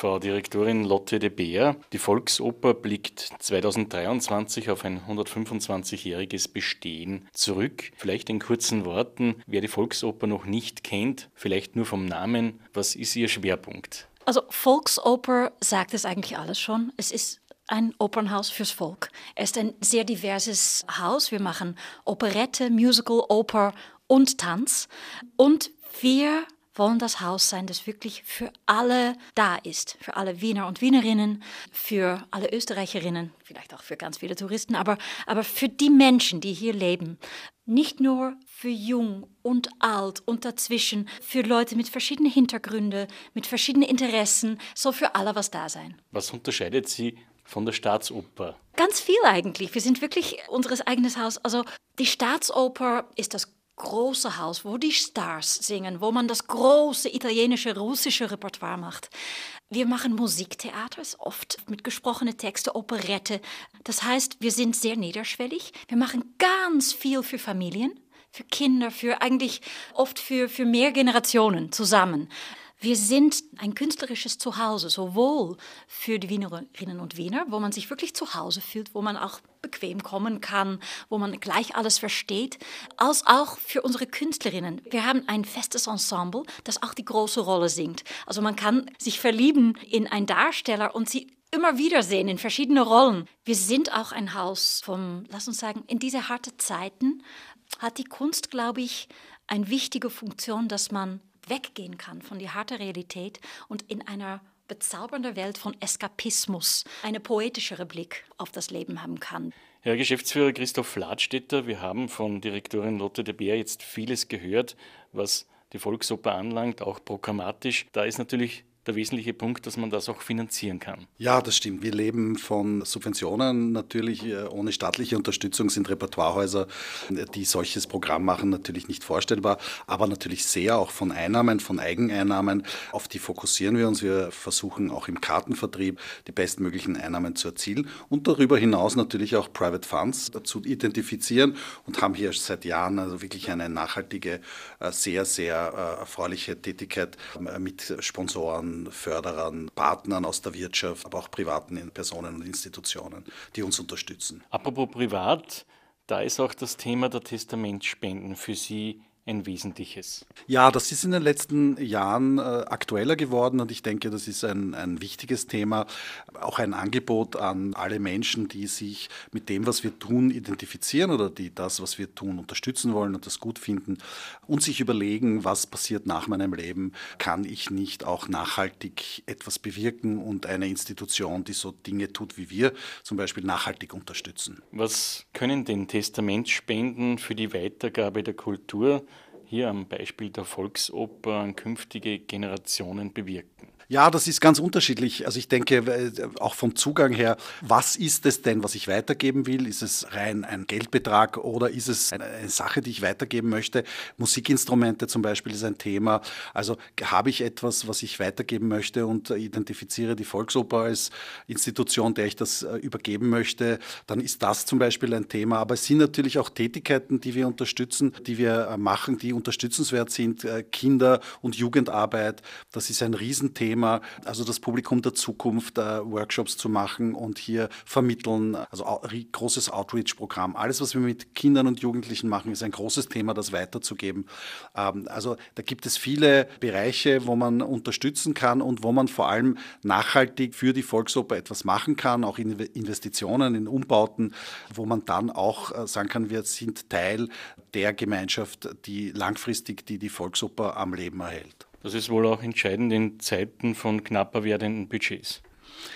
Frau Direktorin Lotte de Beer, die Volksoper blickt 2023 auf ein 125-jähriges Bestehen zurück. Vielleicht in kurzen Worten, wer die Volksoper noch nicht kennt, vielleicht nur vom Namen, was ist Ihr Schwerpunkt? Also Volksoper sagt es eigentlich alles schon. Es ist ein Opernhaus fürs Volk. Es ist ein sehr diverses Haus. Wir machen Operette, Musical, Oper und Tanz. Und wir wollen das Haus sein, das wirklich für alle da ist. Für alle Wiener und Wienerinnen, für alle Österreicherinnen, vielleicht auch für ganz viele Touristen, aber, aber für die Menschen, die hier leben. Nicht nur für jung und alt und dazwischen, für Leute mit verschiedenen Hintergründen, mit verschiedenen Interessen, so für alle was da sein. Was unterscheidet Sie von der Staatsoper? Ganz viel eigentlich. Wir sind wirklich unseres eigenes Haus. Also die Staatsoper ist das große Haus, wo die Stars singen, wo man das große italienische, russische Repertoire macht. Wir machen Musiktheater, oft mit gesprochenen Texten, Operette. Das heißt, wir sind sehr niederschwellig. Wir machen ganz viel für Familien, für Kinder, für eigentlich oft für, für mehr Generationen zusammen. Wir sind ein künstlerisches Zuhause, sowohl für die Wienerinnen und Wiener, wo man sich wirklich zu Hause fühlt, wo man auch bequem kommen kann, wo man gleich alles versteht, als auch für unsere Künstlerinnen. Wir haben ein festes Ensemble, das auch die große Rolle singt. Also man kann sich verlieben in einen Darsteller und sie immer wieder sehen in verschiedene Rollen. Wir sind auch ein Haus vom, lass uns sagen, in diese harten Zeiten hat die Kunst, glaube ich, eine wichtige Funktion, dass man weggehen kann von der harten Realität und in einer bezaubernden Welt von Eskapismus einen poetischeren Blick auf das Leben haben kann. Herr Geschäftsführer Christoph Ladstätter, wir haben von Direktorin Lotte de Beer jetzt vieles gehört, was die Volksoper anlangt, auch programmatisch. Da ist natürlich der wesentliche Punkt, dass man das auch finanzieren kann. Ja, das stimmt. Wir leben von Subventionen. Natürlich äh, ohne staatliche Unterstützung sind Repertoirehäuser, die solches Programm machen, natürlich nicht vorstellbar, aber natürlich sehr auch von Einnahmen, von Eigeneinnahmen. Auf die fokussieren wir uns. Wir versuchen auch im Kartenvertrieb die bestmöglichen Einnahmen zu erzielen und darüber hinaus natürlich auch Private Funds zu identifizieren und haben hier seit Jahren also wirklich eine nachhaltige, äh, sehr, sehr äh, erfreuliche Tätigkeit mit Sponsoren Förderern, Partnern aus der Wirtschaft, aber auch privaten Personen und Institutionen, die uns unterstützen. Apropos privat, da ist auch das Thema der Testamentspenden für Sie ein wesentliches. Ja, das ist in den letzten Jahren äh, aktueller geworden und ich denke, das ist ein, ein wichtiges Thema. Auch ein Angebot an alle Menschen, die sich mit dem, was wir tun, identifizieren oder die das, was wir tun, unterstützen wollen und das gut finden und sich überlegen, was passiert nach meinem Leben, kann ich nicht auch nachhaltig etwas bewirken und eine Institution, die so Dinge tut wie wir, zum Beispiel nachhaltig unterstützen. Was können denn Testamentspenden für die Weitergabe der Kultur hier am Beispiel der Volksoper künftige Generationen bewirken? Ja, das ist ganz unterschiedlich. Also ich denke, äh, auch vom Zugang her, was ist es denn, was ich weitergeben will? Ist es rein ein Geldbetrag oder ist es eine Sache, die ich weitergeben möchte? Musikinstrumente zum Beispiel ist ein Thema. Also habe ich etwas, was ich weitergeben möchte und identifiziere die Volksoper als Institution, der ich das äh, übergeben möchte, dann ist das zum Beispiel ein Thema. Aber es sind natürlich auch Tätigkeiten, die wir unterstützen, die wir äh, machen, die unterstützenswert sind. Kinder- und Jugendarbeit, das ist ein Riesenthema Thema, also das Publikum der Zukunft, äh, Workshops zu machen und hier vermitteln, also großes Outreach-Programm. Alles, was wir mit Kindern und Jugendlichen machen, ist ein großes Thema, das weiterzugeben. Ähm, also da gibt es viele Bereiche, wo man unterstützen kann und wo man vor allem nachhaltig für die Volksoper etwas machen kann, auch in Investitionen, in Umbauten, wo man dann auch äh, sagen kann, wir sind Teil der Gemeinschaft, die langfristig die, die Volksoper am Leben erhält. Das ist wohl auch entscheidend in Zeiten von knapper werdenden Budgets.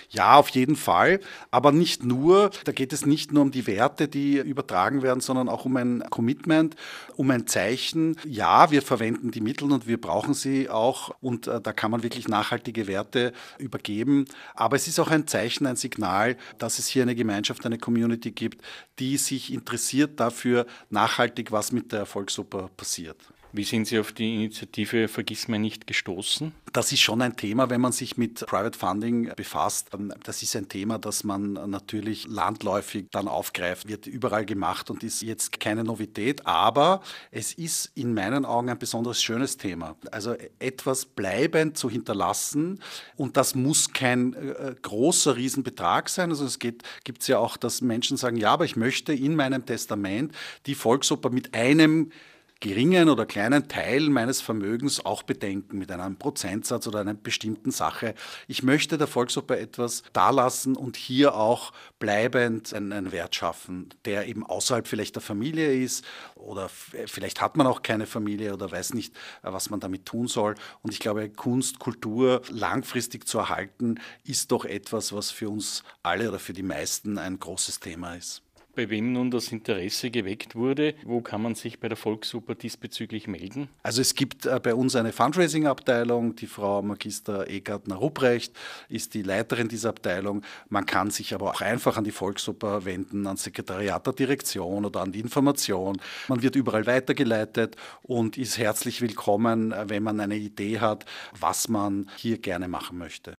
Ja, auf jeden Fall. Aber nicht nur, da geht es nicht nur um die Werte, die übertragen werden, sondern auch um ein Commitment, um ein Zeichen. Ja, wir verwenden die Mittel und wir brauchen sie auch und äh, da kann man wirklich nachhaltige Werte übergeben. Aber es ist auch ein Zeichen, ein Signal, dass es hier eine Gemeinschaft, eine Community gibt, die sich interessiert dafür, nachhaltig was mit der Volksoper passiert. Wie sind Sie auf die Initiative Vergiss mir nicht gestoßen? Das ist schon ein Thema, wenn man sich mit Private Funding befasst. Das ist ein Thema, das man natürlich landläufig dann aufgreift, wird überall gemacht und ist jetzt keine Novität, aber es ist in meinen Augen ein besonders schönes Thema. Also etwas bleibend zu hinterlassen und das muss kein äh, großer Riesenbetrag sein. Also es gibt es ja auch, dass Menschen sagen, ja, aber ich möchte in meinem Testament die Volksoper mit einem geringen oder kleinen Teil meines Vermögens auch bedenken mit einem Prozentsatz oder einer bestimmten Sache. Ich möchte der Volksoper etwas dalassen und hier auch bleibend einen Wert schaffen, der eben außerhalb vielleicht der Familie ist oder vielleicht hat man auch keine Familie oder weiß nicht, was man damit tun soll. Und ich glaube, Kunst, Kultur langfristig zu erhalten, ist doch etwas, was für uns alle oder für die meisten ein großes Thema ist bei wem nun das Interesse geweckt wurde. Wo kann man sich bei der Volksoper diesbezüglich melden? Also es gibt äh, bei uns eine Fundraising-Abteilung. Die Frau Magister Egartner-Rupprecht ist die Leiterin dieser Abteilung. Man kann sich aber auch einfach an die Volksoper wenden, ans Sekretariat der Direktion oder an die Information. Man wird überall weitergeleitet und ist herzlich willkommen, wenn man eine Idee hat, was man hier gerne machen möchte.